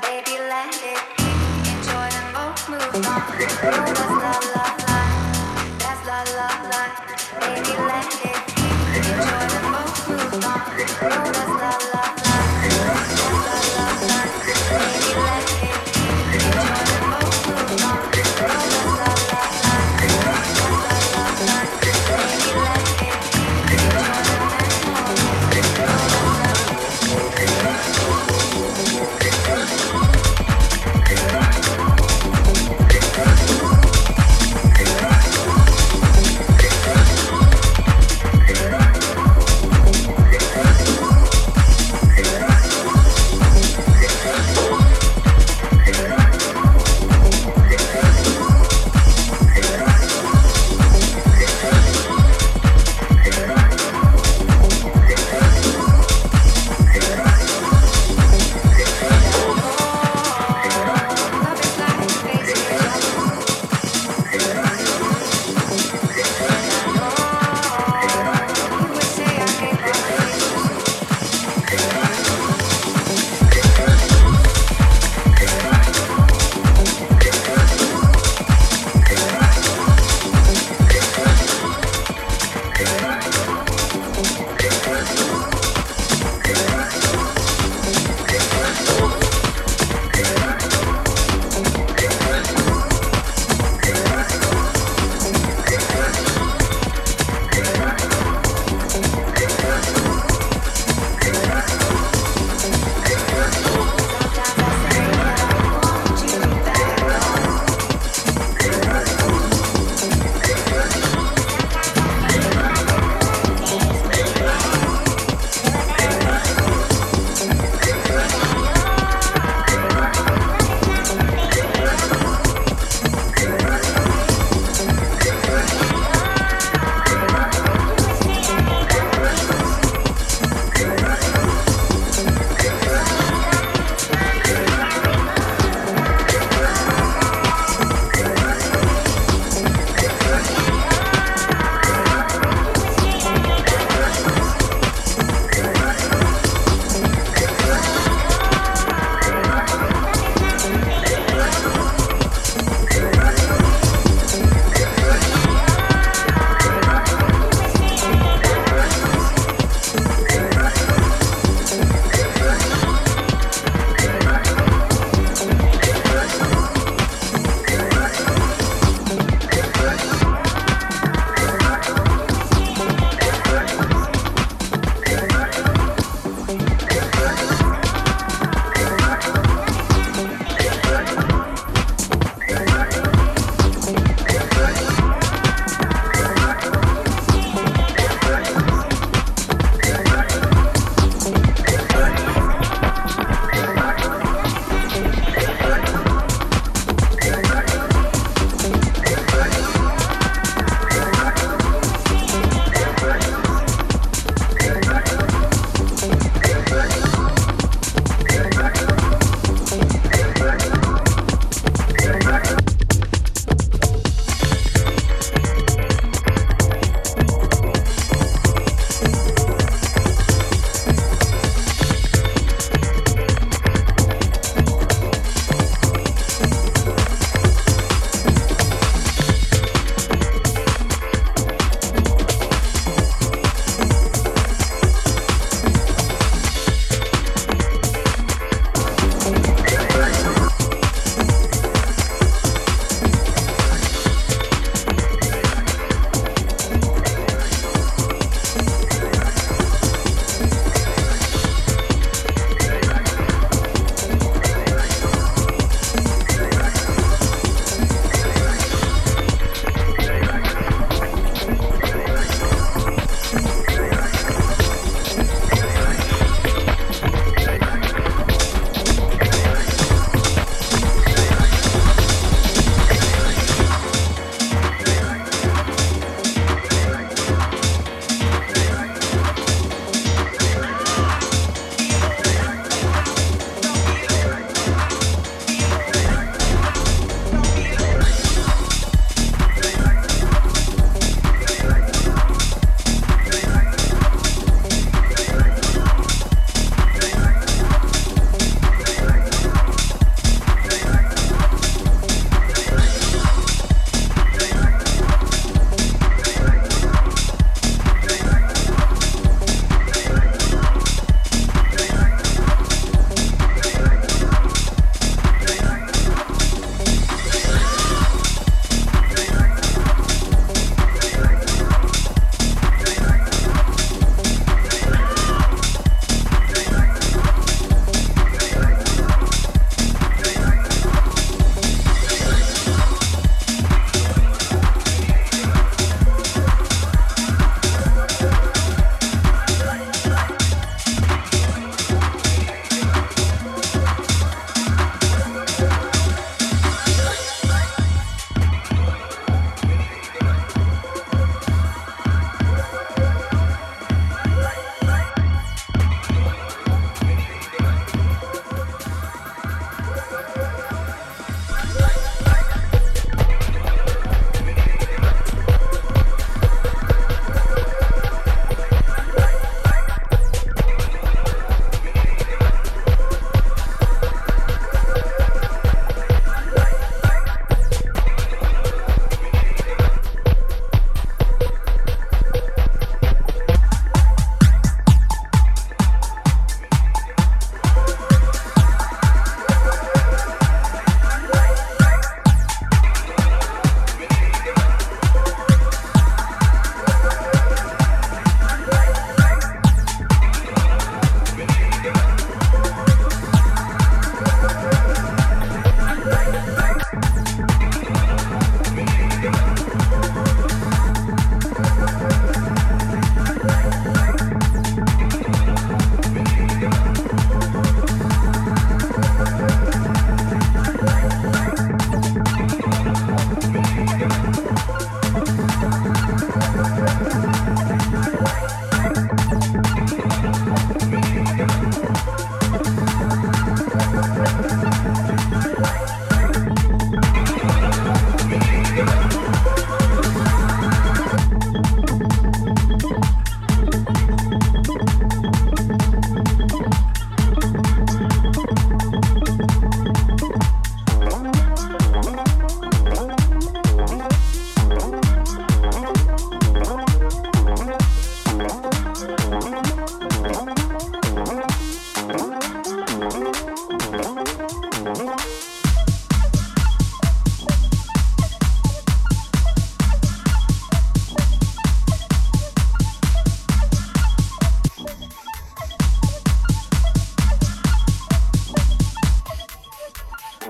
Baby, let it be. Enjoy the boat, move on.